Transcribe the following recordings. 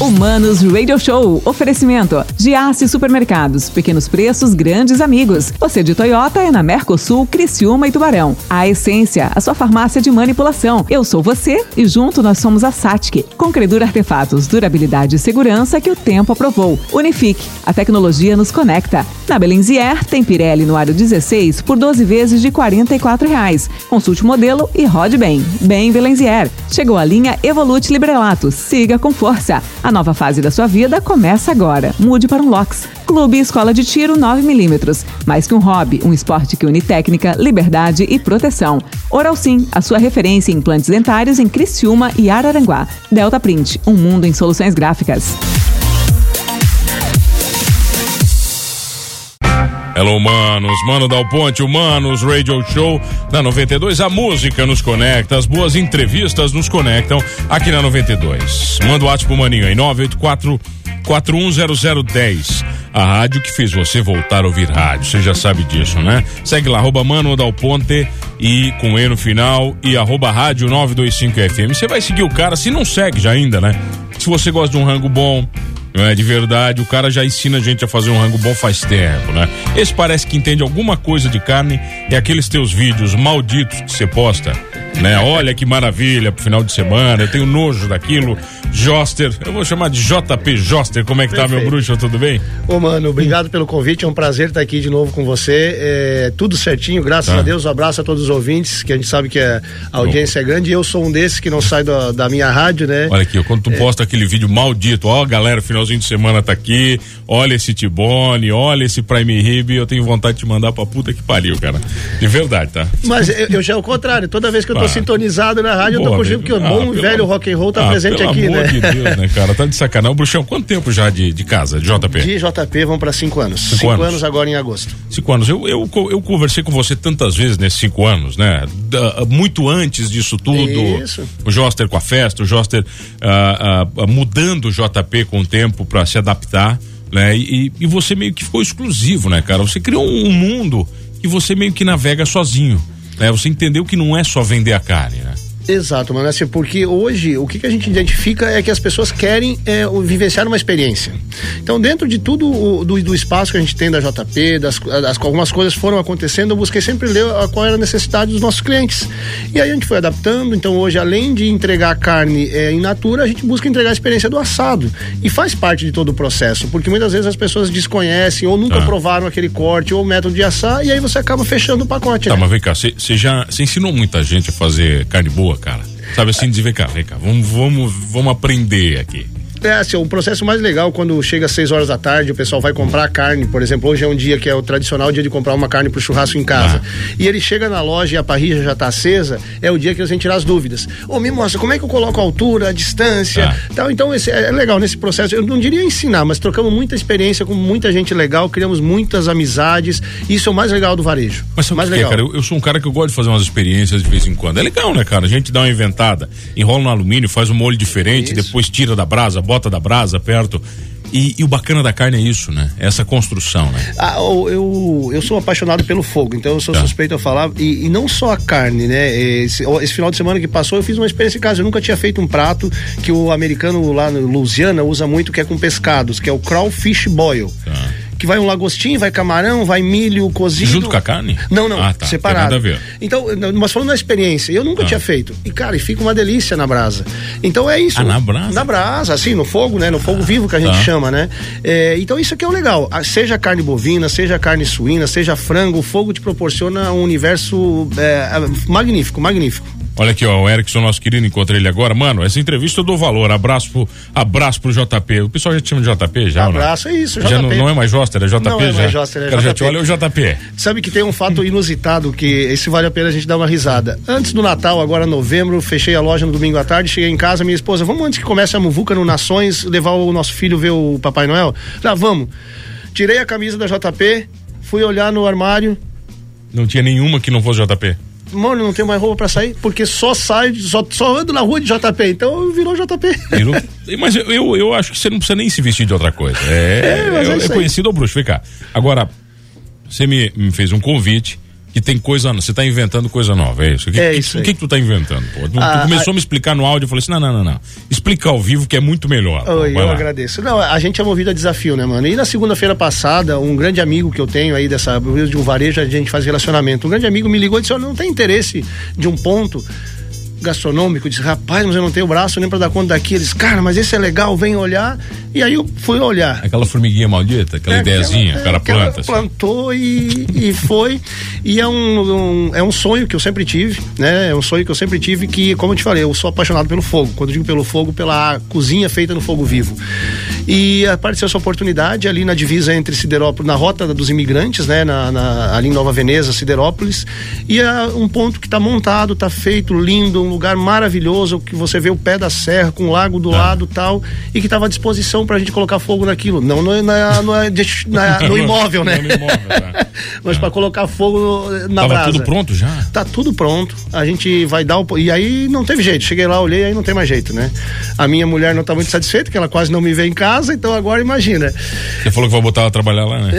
Humanos Radio Show. Oferecimento. Giasse Supermercados. Pequenos preços, grandes amigos. Você de Toyota é na Mercosul, Criciúma e Tubarão. A Essência, a sua farmácia de manipulação. Eu sou você e junto nós somos a Satic. Com Credura Artefatos, durabilidade e segurança que o tempo aprovou. Unifique. A tecnologia nos conecta. Na Belenzier, tem Pirelli no aro 16 por 12 vezes de 44 reais. Consulte o modelo e rode bem. Bem Belenzier. Chegou a linha Evolute Librelato. Siga com força. A nova fase da sua vida começa agora. Mude para um LOX. Clube Escola de Tiro 9mm. Mais que um hobby, um esporte que une técnica, liberdade e proteção. Oral Sim, a sua referência em implantes dentários em Criciúma e Araranguá. Delta Print, um mundo em soluções gráficas. Hello, manos. Mano Dal Ponte, Humanos Radio Show na 92. A música nos conecta, as boas entrevistas nos conectam aqui na 92. Manda o WhatsApp pro Maninho aí, 984 410010. A rádio que fez você voltar a ouvir rádio. Você já sabe disso, né? Segue lá, arroba Mano Dal Ponte e com E no final e arroba rádio 925 FM. Você vai seguir o cara, se não segue já ainda, né? Se você gosta de um rango bom, é de verdade, o cara já ensina a gente a fazer um rango bom faz tempo, né? Esse parece que entende alguma coisa de carne e aqueles teus vídeos malditos que você posta, né? Olha que maravilha pro final de semana, eu tenho nojo daquilo. Joster, eu vou chamar de JP Joster, como é que Perfeito. tá, meu bruxo? Tudo bem? Ô, mano, obrigado pelo convite. É um prazer estar aqui de novo com você. É, tudo certinho, graças Tá. a Deus. Um abraço a todos os ouvintes, que a gente sabe que a audiência é grande. E eu sou um desses que não sai da, da minha rádio, né? Olha aqui, quando tu posta aquele vídeo maldito, ó, galera, finalzinho de semana tá aqui, olha esse Tibone, olha esse Prime Rib, eu tenho vontade de te mandar pra puta que pariu, cara. De verdade, tá? Mas eu, eu já é o contrário. Toda vez que eu tô. Sintonizado na rádio, eu tô Boa, curtindo, porque o ah, bom pelo velho amor- rock and roll tá Ah, presente pelo aqui, amor né? de Deus, né, cara? Tá de sacanagem. Bruxão, quanto tempo já de, de casa, de JP? De JP vão para cinco anos. Cinco Cinco, anos. anos. agora em agosto. Cinco anos. Eu, eu, eu conversei com você tantas vezes nesses cinco anos, né? Da- muito antes disso tudo. Isso. O Joster com a festa, o Joster ah, ah, mudando o JP com o tempo para se adaptar, né? E, e você meio que ficou exclusivo, né, cara? Você criou um mundo que você meio que navega sozinho, né? Você entendeu que não é só vender a carne, né? Exato, mano. Assim, porque hoje o que, que a gente identifica é que as pessoas querem é, vivenciar uma experiência. Então, dentro de tudo o, do, do espaço que a gente tem da JP, das, das- algumas coisas foram acontecendo, eu busquei sempre ler a, qual era a necessidade dos nossos clientes. E aí a gente foi adaptando. Então, hoje, além de entregar carne é, in natura, a gente busca entregar a experiência do assado. E faz parte de todo o processo, porque muitas vezes as pessoas desconhecem ou nunca Ah. provaram aquele corte ou o método de assar, e aí você acaba fechando o pacote. Tá, né? mas vem cá, você já você ensinou muita gente a fazer carne boa, cara? Sabe assim, dizer, vem cá, vem cá, vamos, vamos, vamos aprender aqui. É, assim, o processo mais legal quando chega às 6 horas da tarde, o pessoal vai comprar carne, por exemplo, hoje é um dia que é o tradicional dia de comprar uma carne pro churrasco em casa. E ele chega na loja e a parrilla já tá acesa, é o dia que eles vêm tirar as dúvidas. Ô, me mostra, como é que eu coloco a altura, a distância, tal. Então, esse, é legal nesse processo. Eu não diria ensinar, mas trocamos muita experiência com muita gente legal, criamos muitas amizades. Isso é o mais legal do varejo. Mas sabe o mais que, que é, cara? Eu, eu sou um cara que eu gosto de fazer umas experiências de vez em quando. É legal, né, cara? A gente dá uma inventada, enrola no alumínio, faz um molho diferente, Isso. depois tira da brasa, bota da brasa perto. E, e o bacana da carne é isso, né? Essa construção, né? Ah, eu, eu, eu sou apaixonado pelo fogo, então eu sou Tá. suspeito a falar. E, e não só a carne, né? Esse, esse final de semana que passou, eu fiz uma experiência em casa. Eu nunca tinha feito um prato que o americano lá no Louisiana usa muito, que é com pescados, que é o crawfish boil. Tá. Que vai um lagostinho, vai camarão, vai milho cozido. Junto com a carne? Não, não, Ah, tá. separado. Tem nada a ver. Então, mas falando da experiência, eu nunca Ah. tinha feito. E, cara, e fica uma delícia na brasa. Então é isso. Ah, na brasa? Na brasa, assim, no fogo, né? No fogo vivo que a gente tá. chama, né? É, então isso aqui é o legal. Ah, Seja carne bovina, seja carne suína, seja frango, o fogo te proporciona um universo é, magnífico, magnífico. Olha aqui, ó, o Erickson, nosso querido, encontrei ele agora. Mano, essa entrevista eu dou valor. Abraço pro, abraço pro JP. O pessoal já te chama de JP já? Abraço, é isso, Já não, JP. não é mais Joster, é JP Não é já. mais Joster, é O cara já JP. te olha o JP. Sabe que tem um fato inusitado que esse vale a pena a gente dar uma risada. Antes do Natal, agora novembro, fechei a loja no domingo à tarde, cheguei em casa, minha esposa, vamos antes que comece a muvuca no Nações, levar o nosso filho ver o Papai Noel? Já vamos. Tirei a camisa da JP, fui olhar no armário, Não tinha nenhuma que não fosse JP. Mano, não tenho mais roupa pra sair, porque só saio, só, só ando na rua de JP, então virou JP. Virou? Mas eu, eu, eu acho que você não precisa nem se vestir de outra coisa. É, É, mas é é, aí. conhecido ao bruxo. Vem cá. Agora, você me, me fez um convite que tem coisa, você tá inventando coisa nova, é isso? O que, É que, isso o que, que tu tá inventando, pô? Tu, tu Ah, começou ah, a me explicar no áudio, eu falei assim, não, não, não, não. Explica ao vivo que é muito melhor. Oi, eu lá. agradeço. Não, a gente é movido a desafio, né, mano? E na segunda-feira passada, um grande amigo que eu tenho aí dessa de um varejo, a gente faz relacionamento. Um grande amigo me ligou e disse: "Ó, não tem interesse de um ponto gastronômico, disse, rapaz, mas eu não tenho braço nem pra dar conta daqui. Eles, cara, mas esse é legal, vem olhar. E aí eu fui olhar. Aquela formiguinha maldita, aquela É, ideiazinha, o cara aquela- planta. assim. plantou e, e foi. E é um, um- é um sonho que eu sempre tive, né? É um sonho que eu sempre tive que, como eu te falei, eu sou apaixonado pelo fogo. Quando eu digo pelo fogo, pela cozinha feita no fogo vivo. E apareceu essa oportunidade ali na divisa entre Siderópolis, na rota dos imigrantes, né? Na, na- ali em Nova Veneza, Siderópolis. E é um ponto que está montado, está feito, lindo, um lugar maravilhoso, que você vê o pé da serra com o lago do Ah. lado tal, e que estava à disposição para a gente colocar fogo naquilo. Não no, na- no- na- no imóvel, né? No imóvel, tá. Mas para colocar fogo na Tava brasa. tudo pronto já? Tá tudo pronto. A gente vai dar o. E aí não teve jeito. Cheguei lá, olhei, aí não tem mais jeito, né? A minha mulher não tá muito satisfeita, que ela quase não me vê em casa, então agora imagina. Você falou que vai botar ela trabalhar lá, né?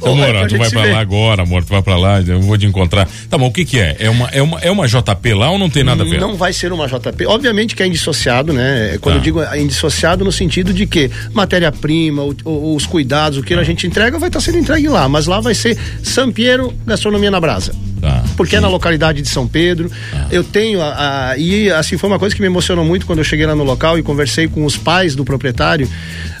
Ô, é amor, tu vai pra lá agora, amor, tu vai pra lá, eu vou te encontrar. Tá bom, o que que é? É uma, é uma, é uma JP lá ou não tem nada a ver? Não vai ser uma JP. Obviamente que é indissociado, né? Quando Tá. eu digo é indissociado no sentido de que matéria-prima, os cuidados, o que a gente entrega vai estar sendo entregue lá. Mas lá vai ser São Piero Gastronomia na Brasa. Tá. Porque é na localidade de São Pedro. Eu tenho a, a- E assim, foi uma coisa que me emocionou muito quando eu cheguei lá no local e conversei com os pais do proprietário,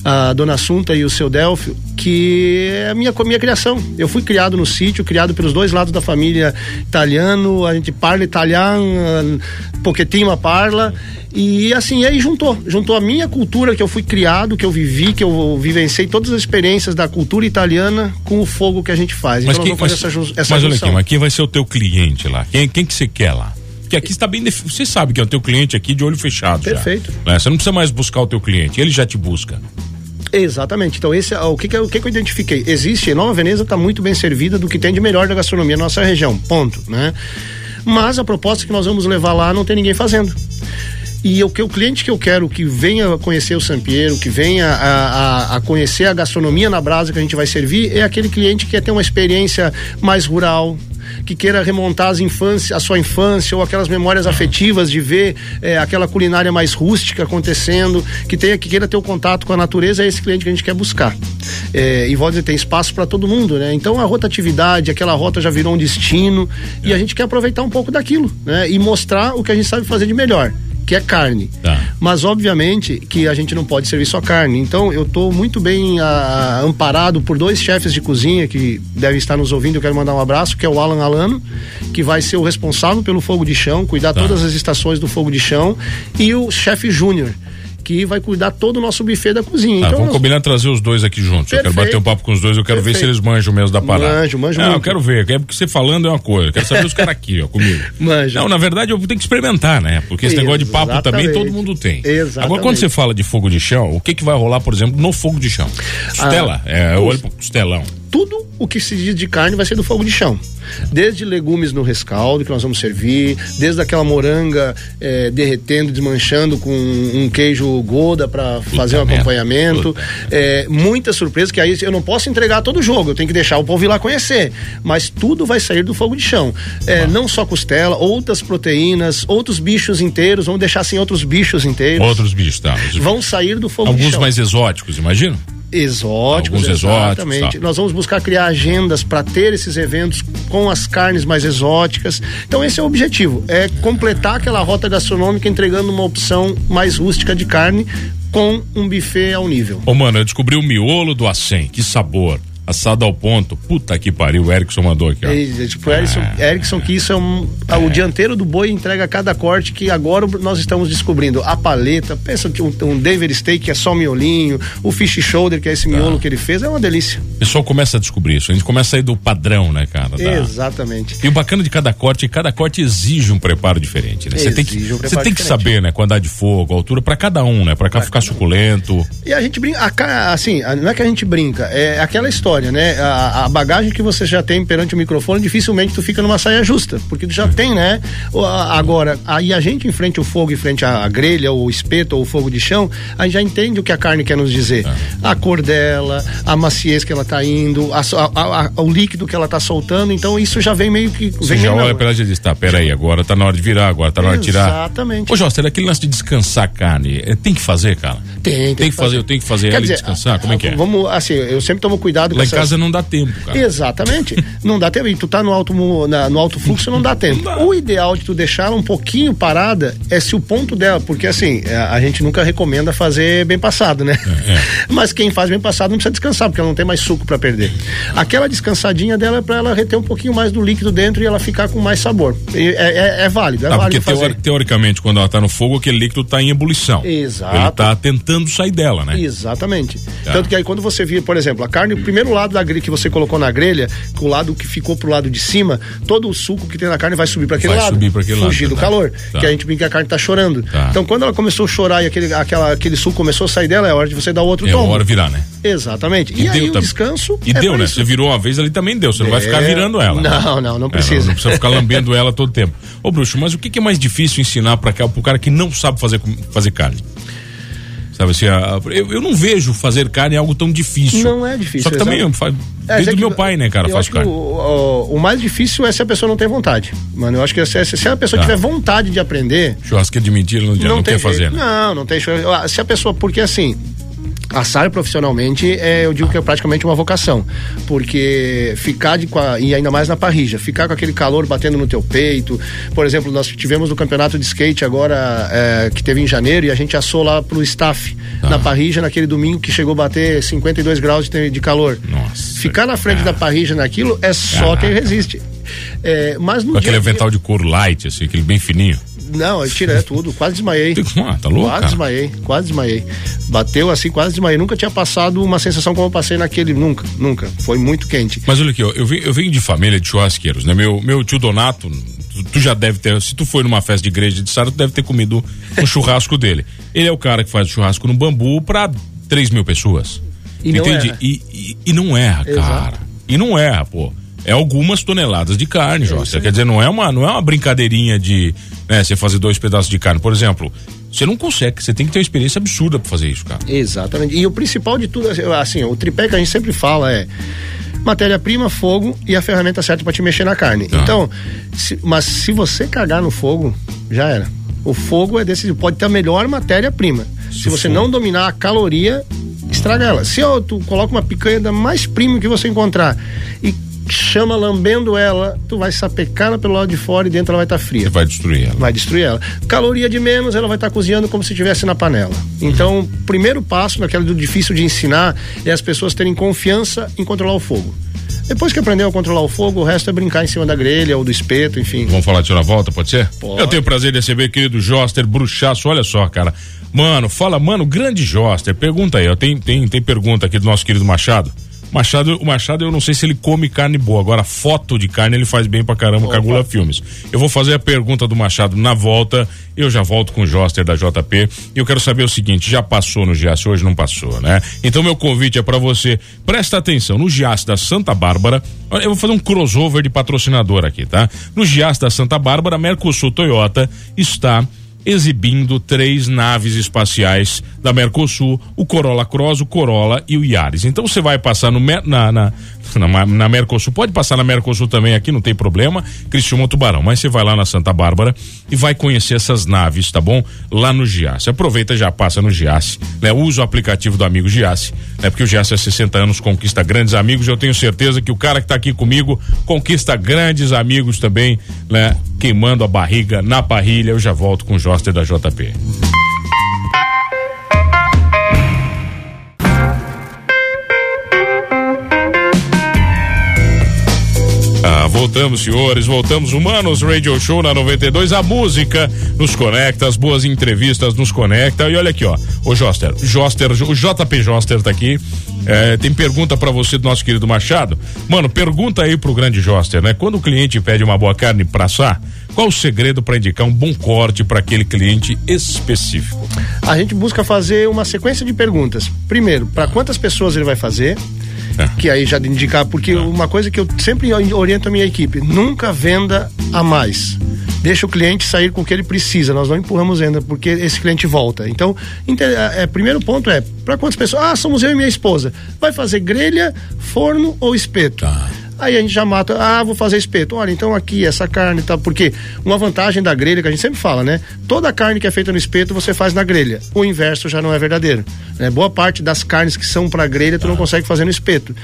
a dona Assunta e o seu Delfio, que é a minha, minha criação. Eu fui criado no sítio, criado pelos dois lados da família italiano, a gente parla italiano, pochettino parla. E assim, aí juntou. Juntou a minha cultura que eu fui criado, que eu vivi, que eu vivenciei todas as experiências da cultura italiana com o fogo que a gente faz. Mas, então quem, mas, essa, essa mas olha aqui, mas quem vai ser o teu cliente lá? Quem, quem que você quer lá? Porque aqui está bem. Você sabe que é o teu cliente aqui de olho fechado. já, Perfeito. né? Você não precisa mais buscar o teu cliente, ele já te busca. Exatamente. Então, esse é o que, que, eu- o que, que eu identifiquei? Existe, Nova Veneza está muito bem servida do que tem de melhor da gastronomia na nossa região. Ponto, né? Mas a proposta que nós vamos levar lá não tem ninguém fazendo. E o que o cliente que eu quero que venha conhecer o Sampiero, que venha a, a, a conhecer a gastronomia na brasa que a gente vai servir, é aquele cliente que quer ter uma experiência mais rural, que queira remontar as infância, a sua infância ou aquelas memórias afetivas de ver eh, aquela culinária mais rústica acontecendo, que tenha que queira ter o contato com a natureza, é esse cliente que a gente quer buscar. Eh, e vou dizer, tem espaço para todo mundo, né? Então a rotatividade, aquela rota já virou um destino e a gente quer aproveitar um pouco daquilo, né? E mostrar o que a gente sabe fazer de melhor que é carne. Tá. Mas obviamente que a gente não pode servir só carne. Então eu estou muito bem ah, amparado por dois chefes de cozinha que devem estar nos ouvindo. Eu quero mandar um abraço, que é o Alan Alano, que vai ser o responsável pelo fogo de chão, cuidar Tá. todas as estações do fogo de chão, e o chefe Júnior, que vai cuidar todo o nosso buffet da cozinha. Tá, então vamos nós- combinar trazer os dois aqui juntos. Eu quero Perfeito. bater um papo com os dois, eu quero ver se Perfeito. eles manjam mesmo da parada. Manjo, manjo Não, eu muito. quero ver, é porque você falando é uma coisa, eu quero saber os caras aqui, ó, comigo. Manja. Não, na verdade eu tenho que experimentar, né? Porque esse negócio de papo também Exatamente. todo mundo tem. Exatamente. Agora, quando você fala de fogo de chão, o que que vai rolar, por exemplo, no fogo de chão? Costela, Ah, é, eu olho pro costelão. Tudo o que se diz de carne vai ser do fogo de chão. Desde legumes no rescaldo que nós vamos servir, desde aquela moranga eh, derretendo, desmanchando com um queijo Gouda para fazer um acompanhamento. Puta Eh, muitas surpresas que aí eu não posso entregar todo o jogo, eu tenho que deixar o povo ir lá conhecer. Mas tudo vai sair do fogo de chão. Eh, não só costela, outras proteínas, outros bichos inteiros, vamos deixar assim outros bichos inteiros. Outros bichos, tá? Vão sair do fogo de Alguns chão mais exóticos, imagina? Exóticos, Alguns exóticos, exatamente. tá. Nós vamos buscar criar agendas para ter esses eventos com as carnes mais exóticas. Então esse é o objetivo, é completar aquela rota gastronômica entregando uma opção mais rústica de carne com um buffet ao nível. Ô, mano, eu descobri o miolo do acém, que sabor. Assado ao ponto. Puta que pariu, o Erickson mandou aqui, ó. E, tipo, Erickson, Erickson, que isso é um. ah, O dianteiro do boi entrega cada corte que agora nós estamos descobrindo. A paleta, pensa que um, um Denver Steak que é só miolinho, o fish shoulder, que é esse miolo que ele fez, é uma delícia. O pessoal começa a descobrir isso. A gente começa a ir do padrão, né, cara? da- Exatamente. E o bacana de cada corte, cada corte exige um preparo diferente, né? Você tem que, um você tem que diferente. saber, né? Quantidade de fogo, altura pra cada um, né? Pra cá ficar suculento. E a gente brinca, a assim, não é que a gente brinca, é aquela história. História, né? A, a, bagagem que você já tem perante o microfone, dificilmente tu fica numa saia justa, porque tu já tem, né? Agora, aí a gente em frente ao fogo, em frente à grelha, ou espeto, ou fogo de chão, aí já entende o que a carne quer nos dizer. É. A cor dela, a maciez que ela tá indo, a, a, o líquido que ela tá soltando, então isso já vem meio que. Você já olha pra ela e diz, tá, peraí, agora tá na hora de virar, agora tá na hora de tirar. Exatamente. Ô, Joster, aquele lance de descansar a carne, é, tem que fazer, cara? Tem, tem, tem que fazer. Eu tenho que fazer Quer ela dizer, descansar? Como é que é? Vamos, assim, eu sempre tomo cuidado com Lá em casa não dá tempo, cara. Exatamente. não dá tempo. E tu tá no alto, na, no alto fluxo, não dá tempo. Não dá. O ideal de tu deixar ela um pouquinho parada é se o ponto dela, porque assim, é, a gente nunca recomenda fazer bem passado, né? É, é. Mas quem faz bem passado não precisa descansar, porque ela não tem mais suco para perder. Aquela descansadinha dela é pra ela reter um pouquinho mais do líquido dentro e ela ficar com mais sabor. É, é, é válido, é tá, válido porque fazer. teoricamente, quando ela tá no fogo, aquele líquido tá em ebulição. Exato. Ele tá tentando sair dela, né? Exatamente. Tá. Tanto que aí quando você via, por exemplo, a carne, o primeiro lado da grelha que você colocou na grelha, o lado que ficou pro lado de cima, todo o suco que tem na carne vai subir para aquele vai lado. Subir pra aquele fugir lado, do tá. calor. Tá. Que a gente brinca que a carne tá chorando. Tá. Então quando ela começou a chorar e aquele, aquela, aquele suco começou a sair dela, é hora de você dar outro é tom. É hora virar, né? Exatamente. E, e aí o descanso. E é deu, né? Isso. Você virou uma vez ali também deu. Você não vai ficar é. virando ela. Não, não, não precisa. É, não, não, precisa ficar lambendo ela todo tempo. Ô, Bruxo, mas o que, que é mais difícil ensinar para o cara que não sabe fazer, fazer carne? Sabe assim, a, eu, eu não vejo fazer carne algo tão difícil. Não é difícil. Só que também faz, é, desde é meu pai, né, cara, faz carne. O, o, o, mais difícil é se a pessoa não tem vontade. Mano, eu acho que se, se a pessoa tá. tiver vontade de aprender. Churrasqueira de mentira não, não, não quer fazer, né? Não, não tem Se a pessoa, porque assim, assar profissionalmente, é, eu digo que é praticamente uma vocação. Porque ficar de, e ainda mais na parrija, ficar com aquele calor batendo no teu peito. Por exemplo, nós tivemos no campeonato de skate agora, é, que teve em janeiro, e a gente assou lá pro staff, ah. na parrija, naquele domingo que chegou a bater 52 graus de, de calor. Nossa. Ficar na frente da parrija naquilo é só quem resiste. É, mas no com aquele avental de couro light, assim, aquele bem fininho. Não, eu tirei tudo, quase desmaiei. Ah, tá louco? Quase cara. desmaiei, quase desmaiei. Bateu assim, quase desmaiei. Nunca tinha passado uma sensação como eu passei naquele, nunca, nunca. Foi muito quente. Mas olha aqui, ó, eu, venho, eu venho de família de churrasqueiros, né? Meu, meu tio Donato, tu, tu, já deve ter, se tu foi numa festa de igreja de Sara, tu deve ter comido um churrasco dele. Ele é o cara que faz churrasco no bambu pra 3 mil pessoas. E Entende? Não e, e, e, não erra, Exato. cara. E não erra, pô é algumas toneladas de carne, é Quer dizer, não é uma, não é uma brincadeirinha de né, você fazer dois pedaços de carne. Por exemplo, você não consegue, você tem que ter uma experiência absurda para fazer isso, cara. Exatamente. E o principal de tudo, assim, o tripé que a gente sempre fala é matéria-prima, fogo e a ferramenta certa para te mexer na carne. Ah. Então, se, mas se você cagar no fogo, já era. O fogo é decisivo, pode ter a melhor matéria-prima. Se, se você não dominar a caloria, estraga ela. Se eu, tu coloca uma picanha da mais prima que você encontrar e chama lambendo ela, tu vai sapecar pelo lado de fora e dentro ela vai estar tá fria. Você vai destruir ela. Vai destruir ela. Caloria de menos, ela vai estar tá cozinhando como se estivesse na panela. Então, o primeiro passo, naquela do difícil de ensinar, é as pessoas terem confiança em controlar o fogo. Depois que aprendeu a controlar o fogo, o resto é brincar em cima da grelha ou do espeto, enfim. Vamos falar de na volta, pode ser? Pode. Eu tenho o prazer de receber querido Joster Bruxaço, olha só, cara. Mano, fala, mano, grande Joster, pergunta aí, ó, tem, tem, tem pergunta aqui do nosso querido Machado. Machado, o Machado, eu não sei se ele come carne boa. Agora, foto de carne ele faz bem pra caramba com a Gula Filmes. Eu vou fazer a pergunta do Machado na volta. Eu já volto com o Joster da JP. E eu quero saber o seguinte: já passou no Giasse? Hoje não passou, né? Então, meu convite é para você. Presta atenção. No Giasse da Santa Bárbara, eu vou fazer um crossover de patrocinador aqui, tá? No Giasse da Santa Bárbara, Mercosul Toyota está exibindo três naves espaciais da Mercosul, o Corolla Cross, o Corolla e o Yaris. Então você vai passar no, na, na, na, na Mercosul, pode passar na Mercosul também aqui, não tem problema, Cristiúma Tubarão, mas você vai lá na Santa Bárbara e vai conhecer essas naves, tá bom? Lá no Giasse. Aproveita já passa no Giasse, né? Usa o aplicativo do amigo Giasse, né? Porque o Giasse há 60 anos conquista grandes amigos, eu tenho certeza que o cara que tá aqui comigo conquista grandes amigos também, né? Queimando a barriga na parrilha, eu já volto com o Joster da JP. voltamos, senhores, voltamos. Humanos Radio Show na 92. A música nos conecta, as boas entrevistas nos conecta. E olha aqui, ó. O Joster, Joster, o JP Joster tá aqui. É, tem pergunta para você do nosso querido Machado. Mano, pergunta aí pro grande Joster, né? Quando o cliente pede uma boa carne pra assar, qual o segredo para indicar um bom corte para aquele cliente específico? A gente busca fazer uma sequência de perguntas. Primeiro, para quantas pessoas ele vai fazer? É. Que aí já de indicar, porque é. uma coisa que eu sempre oriento a minha equipe, nunca venda a mais. Deixa o cliente sair com o que ele precisa, nós não empurramos venda, porque esse cliente volta. Então, é, é, primeiro ponto é, para quantas pessoas? Ah, somos eu e minha esposa. Vai fazer grelha, forno ou espeto? Tá. Aí a gente já mata, ah, vou fazer espeto. Olha, então aqui essa carne tá, porque uma vantagem da grelha que a gente sempre fala, né? Toda carne que é feita no espeto você faz na grelha. O inverso já não é verdadeiro. Né? Boa parte das carnes que são para grelha tu não consegue fazer no espeto.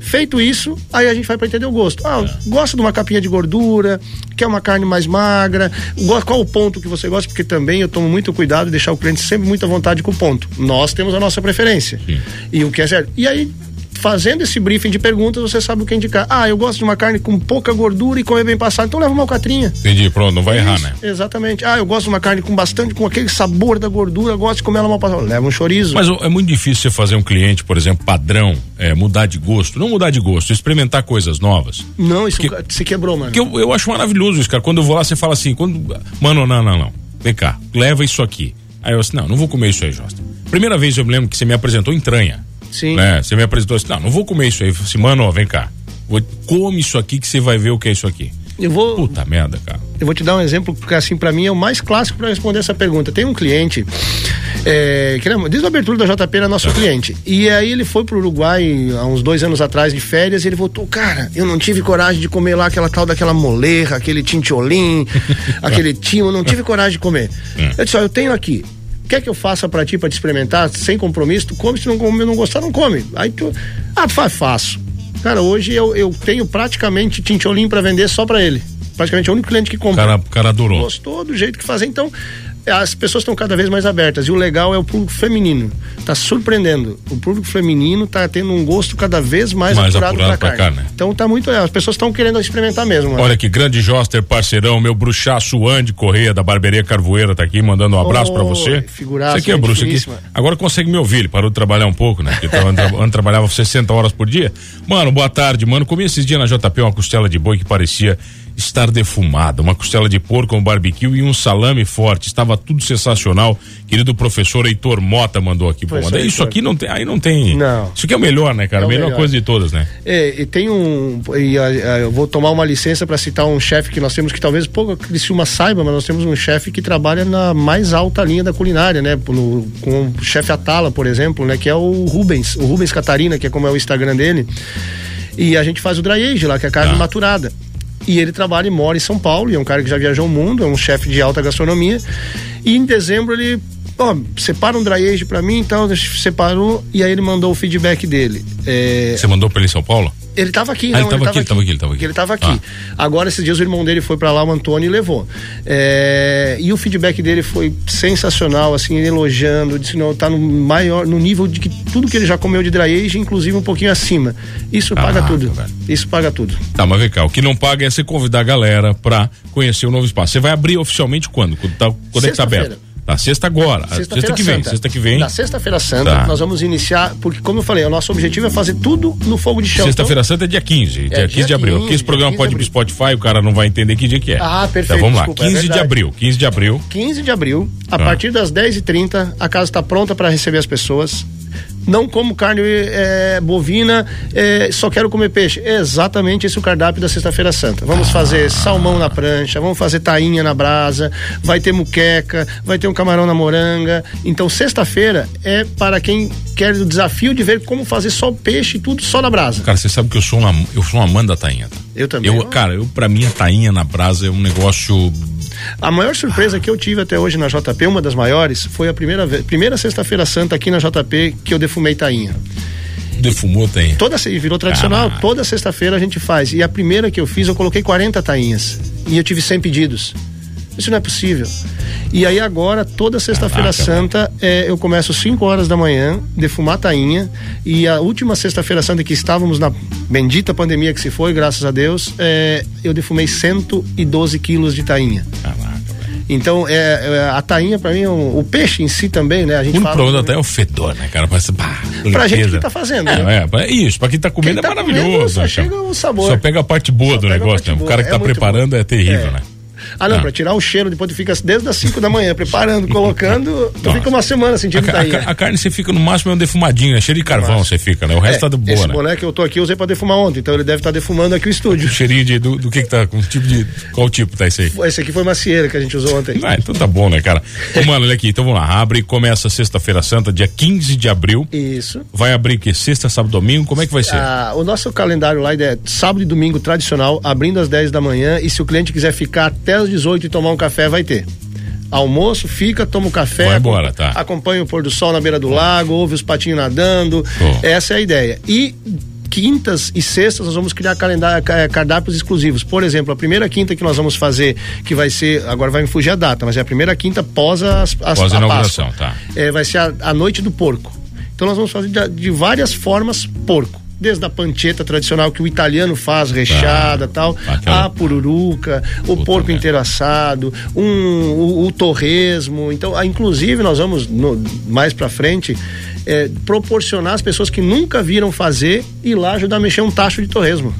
Feito isso, aí a gente vai para entender o gosto. Ah, é. gosta de uma capinha de gordura, quer uma carne mais magra, qual o ponto que você gosta? Porque também eu tomo muito cuidado de deixar o cliente sempre muito à vontade com o ponto. Nós temos a nossa preferência. Sim. E o que é certo. E aí fazendo esse briefing de perguntas, você sabe o que indicar. Ah, eu gosto de uma carne com pouca gordura e comer bem passado, então leva uma alcatrinha. Entendi, pronto, não vai é errar, né? Exatamente. Ah, eu gosto de uma carne com bastante, com aquele sabor da gordura, gosto de comer ela mal passada. Leva um chorizo. Mas é muito difícil você fazer um cliente, por exemplo, padrão, é, mudar de gosto. Não mudar de gosto, experimentar coisas novas. Não, isso porque, se quebrou, mano. Porque eu, eu acho maravilhoso isso, cara. Quando eu vou lá, você fala assim, quando. Mano, não, não, não. Vem cá, leva isso aqui. Aí eu disse, não, não vou comer isso aí, Josta. Primeira vez eu me lembro que você me apresentou entranha. Sim. Né? Você me apresentou assim, não, não vou comer isso aí. Eu falei assim, mano, ó, vem cá. Vou, come isso aqui que você vai ver o que é isso aqui. Eu vou. Puta merda, cara. Eu vou te dar um exemplo, porque assim, para mim é o mais clássico para responder essa pergunta. Tem um cliente, é, que desde a abertura da JP era nosso cliente. E aí ele foi pro Uruguai há uns dois anos atrás de férias e ele voltou, cara, eu não tive coragem de comer lá aquela tal daquela molerra, aquele tintiolim, aquele timo, eu não tive coragem de comer. Hum. Eu disse, ó, eu tenho aqui, quer que eu faça para ti para te experimentar sem compromisso? Tu come, se não, não gostar, não come. Aí tu, ah, faz, faço. Cara, hoje eu, eu tenho praticamente tincholim para vender só para ele. Praticamente é o único cliente que compra. Cara, cara adorou. Gostou do jeito que fazer. Então, as pessoas estão cada vez mais abertas. E o legal é o público feminino. Está surpreendendo. O público feminino está tendo um gosto cada vez mais, mais apurado, apurado para carne. carne. Então tá muito. As pessoas estão querendo experimentar mesmo. Mano. Olha que grande Joster, parceirão, meu bruxaço Andy Correia da Barbearia Carvoeira tá aqui mandando um abraço oh, para você. Figuraço. Você aqui é bruxo aqui. Agora consegue me ouvir, ele parou de trabalhar um pouco, né? Porque tava, antes trabalhava 60 horas por dia. Mano, boa tarde, mano. Comi esses dias na JP uma costela de boi que parecia estar defumada, uma costela de porco com barbecue e um salame forte. Estava tudo sensacional. Querido professor Heitor Mota mandou aqui. Pô, manda. Isso aqui não tem, aí não tem. Não. Isso aqui é o melhor, né, cara? É a melhor, melhor, coisa de todas, né? É, e tem um. E, a, a, eu vou tomar uma licença para citar um chefe que nós temos que talvez pouco Criciúma saiba, mas nós temos um chefe que trabalha na mais alta linha da culinária, né? No, com o chefe Atala, por exemplo, né? Que é o Rubens, o Rubens Catarina, que é como é o Instagram dele. E a gente faz o dry age lá, que é a carne ah. maturada. E ele trabalha e mora em São Paulo, e é um cara que já viajou o mundo, é um chefe de alta gastronomia. E em dezembro ele ó, separa um dry age pra mim, então separou e aí ele mandou o feedback dele. É... Você mandou pra ele em São Paulo? Ele estava aqui, ah, não, ele estava aqui, ele estava aqui, ele estava aqui. Ele aqui. Ah. Agora, esses dias, o irmão dele foi para lá, o Antônio, e levou. É, e o feedback dele foi sensacional, assim, elogiando, disse, não, tá no maior, no nível de que tudo que ele já comeu de dry age, inclusive um pouquinho acima. Isso ah, paga tudo. Velho. Isso paga tudo. Tá, mas vem cá, o que não paga é você convidar a galera para conhecer o novo espaço. Você vai abrir oficialmente quando? Quando, tá, quando é que tá aberto? Tá, sexta agora. Sexta, sexta que vem. Santa. Sexta que vem. Na sexta-feira santa, tá. nós vamos iniciar, porque, como eu falei, o nosso objetivo é fazer tudo no fogo de chão. Sexta-feira então, santa é dia 15, é, dia 15 de abril. 15, Aqui esse programa pode ir pro Spotify, o cara não vai entender que dia que é. Ah, perfeito. Então vamos lá, desculpa, 15 é de abril. 15 de abril. 15 de abril, a ah. partir das 10h30, a casa está pronta para receber as pessoas não como carne é, bovina, é, só quero comer peixe. É exatamente esse o cardápio da Sexta-feira Santa. Vamos fazer salmão na prancha, vamos fazer tainha na brasa, vai ter muqueca, vai ter um camarão na moranga. Então, sexta-feira é para quem quer o desafio de ver como fazer só peixe e tudo só na brasa. Cara, você sabe que eu sou uma, eu sou um amante da tainha. Tá? Eu também. Eu, cara, eu, pra mim a tainha na brasa é um negócio a maior surpresa que eu tive até hoje na JP, uma das maiores, foi a primeira, primeira sexta-feira santa aqui na JP que eu defumei tainha. Defumou tainha? Toda, virou tradicional, ah. toda sexta-feira a gente faz. E a primeira que eu fiz, eu coloquei 40 tainhas. E eu tive 100 pedidos. Isso não é possível. E aí agora, toda sexta-feira santa, é, eu começo 5 horas da manhã, defumar tainha. E a última sexta-feira santa que estávamos na bendita pandemia que se foi, graças a Deus, é, eu defumei 112 quilos de tainha. Caraca. Então, é, é, a tainha, pra mim, o, o, peixe em si também, né? A gente o fala. até é o fedor, né, cara? Parece, bah, pra gente que tá fazendo, é, né? É, é, isso, pra quem tá comendo quem é tá é maravilhoso. Comendo, só chega o sabor. Só pega a parte boa só do negócio, né? O cara que é tá preparando bom. é terrível, é. né? Ah, não, ah. pra tirar o cheiro, depois tu fica desde as 5 da manhã preparando, colocando, tu Nossa. fica uma semana sentindo a, a, a, carne você fica no máximo é um defumadinho, né? Cheiro de carvão você fica, né? O resto é, tá de boa, esse né? boné que eu tô aqui eu usei pra defumar ontem, então ele deve estar tá defumando aqui o estúdio. O cheirinho de, do, do que que tá, com tipo de, qual tipo tá esse aí? Esse aqui foi macieira que a gente usou ontem. Ah, então tá bom, né, cara? Ô, mano, olha aqui, então vamos lá, abre e começa sexta-feira santa, dia 15 de abril. Isso. Vai abrir que sexta, sábado, domingo, como é que vai ser? Ah, o nosso calendário lá é sábado e domingo tradicional, abrindo às 10 da manhã e se o cliente quiser ficar até às 18 e tomar um café, vai ter almoço, fica, toma um café, Vai embora, tá. acompanha o pôr do sol na beira do lago, ouve os patinhos nadando. Oh. Essa é a ideia. E quintas e sextas nós vamos criar calendário, cardápios exclusivos. Por exemplo, a primeira quinta que nós vamos fazer, que vai ser, agora vai me fugir a data, mas é a primeira quinta pós as, as pós a inauguração, tá. É, vai ser a, a, noite do porco. Então nós vamos fazer de, de várias formas porco desde a panceta tradicional que o italiano faz, recheada ah, tal, aquela... a pururuca, o porco inteiro assado, um, o, o torresmo. Então, ah, inclusive, nós vamos no, mais para frente é, proporcionar às pessoas que nunca viram fazer ir lá ajudar a mexer um tacho de torresmo.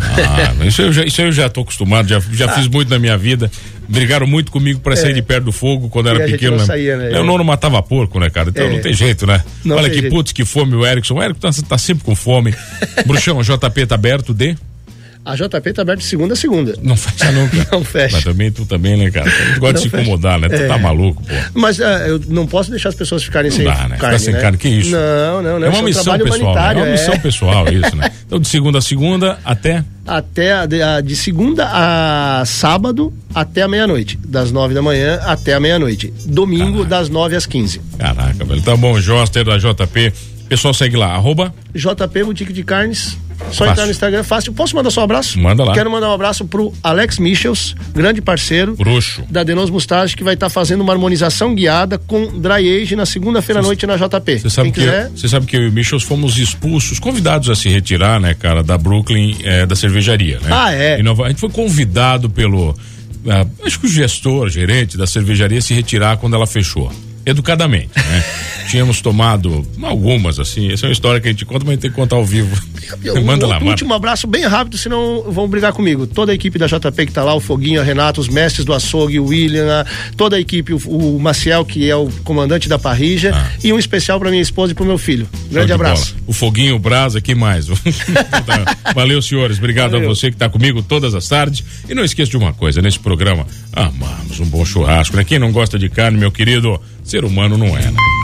Ah, isso, eu já, isso eu já tô acostumado, já, já ah. fiz muito na minha vida. Brigaram muito comigo para é. sair de perto do fogo quando era pequeno. Não né? Saía, né? Meu nono matava porco, né, cara? Então é. não tem jeito, né? Não Olha que jeito. putz, que fome o Erickson. O Erickson tá, tá sempre com fome. Bruxão, JP tá aberto de? A JP tá aberta de segunda a segunda. Não fecha nunca. não fecha. Mas também tu também, né, cara? Tu gosta de se incomodar, né? Tu tá é. tá maluco, pô. Mas uh, eu não posso deixar as pessoas ficarem não sem dá, né? carne, Ficar sem né? carne, que isso? Não, não, não. É uma missão pessoal, né? É uma missão é. pessoal isso, né? Então de segunda a segunda até até a, de, a, de, segunda a sábado até a meia-noite, das nove da manhã até a meia-noite. Domingo Caraca. das nove às quinze. Caraca, velho. Tá bom, Joster da JP. Pessoal segue lá, arroba JP Boutique de Carnes só fácil. entrar no Instagram, fácil. Posso mandar só um abraço? Manda lá. Quero mandar um abraço pro Alex Michels, grande parceiro. Bruxo. Da Denos Mustache, que vai estar tá fazendo uma harmonização guiada com dry age na segunda-feira à noite na JP. Você sabe, que quiser... eu, sabe que eu e o Michels fomos expulsos, convidados a se retirar, né, cara, da Brooklyn, é, da cervejaria, né? Ah, é? Nova... A gente foi convidado pelo. Uh, acho que o gestor, gerente da cervejaria se retirar quando ela fechou educadamente, né? Tínhamos tomado algumas, assim. Essa é uma história que a gente conta, mas a gente tem que contar ao vivo. Eu, manda lá, manda. Último abraço bem rápido, senão vão brigar comigo. Toda a equipe da JP que tá lá, o Foguinho, a Renato, os mestres do açougue, o William, a, toda a equipe, o, o, Maciel, que é o comandante da parrija, ah. e um especial para minha esposa e pro meu filho. Grande abraço. Bola. O Foguinho, o Brasa, que mais? Valeu, senhores. Obrigado Valeu. a você que tá comigo todas as tardes. E não esqueça de uma coisa, nesse programa, amamos um bom churrasco, né? Quem não gosta de carne, meu querido, Ser humano não é, né?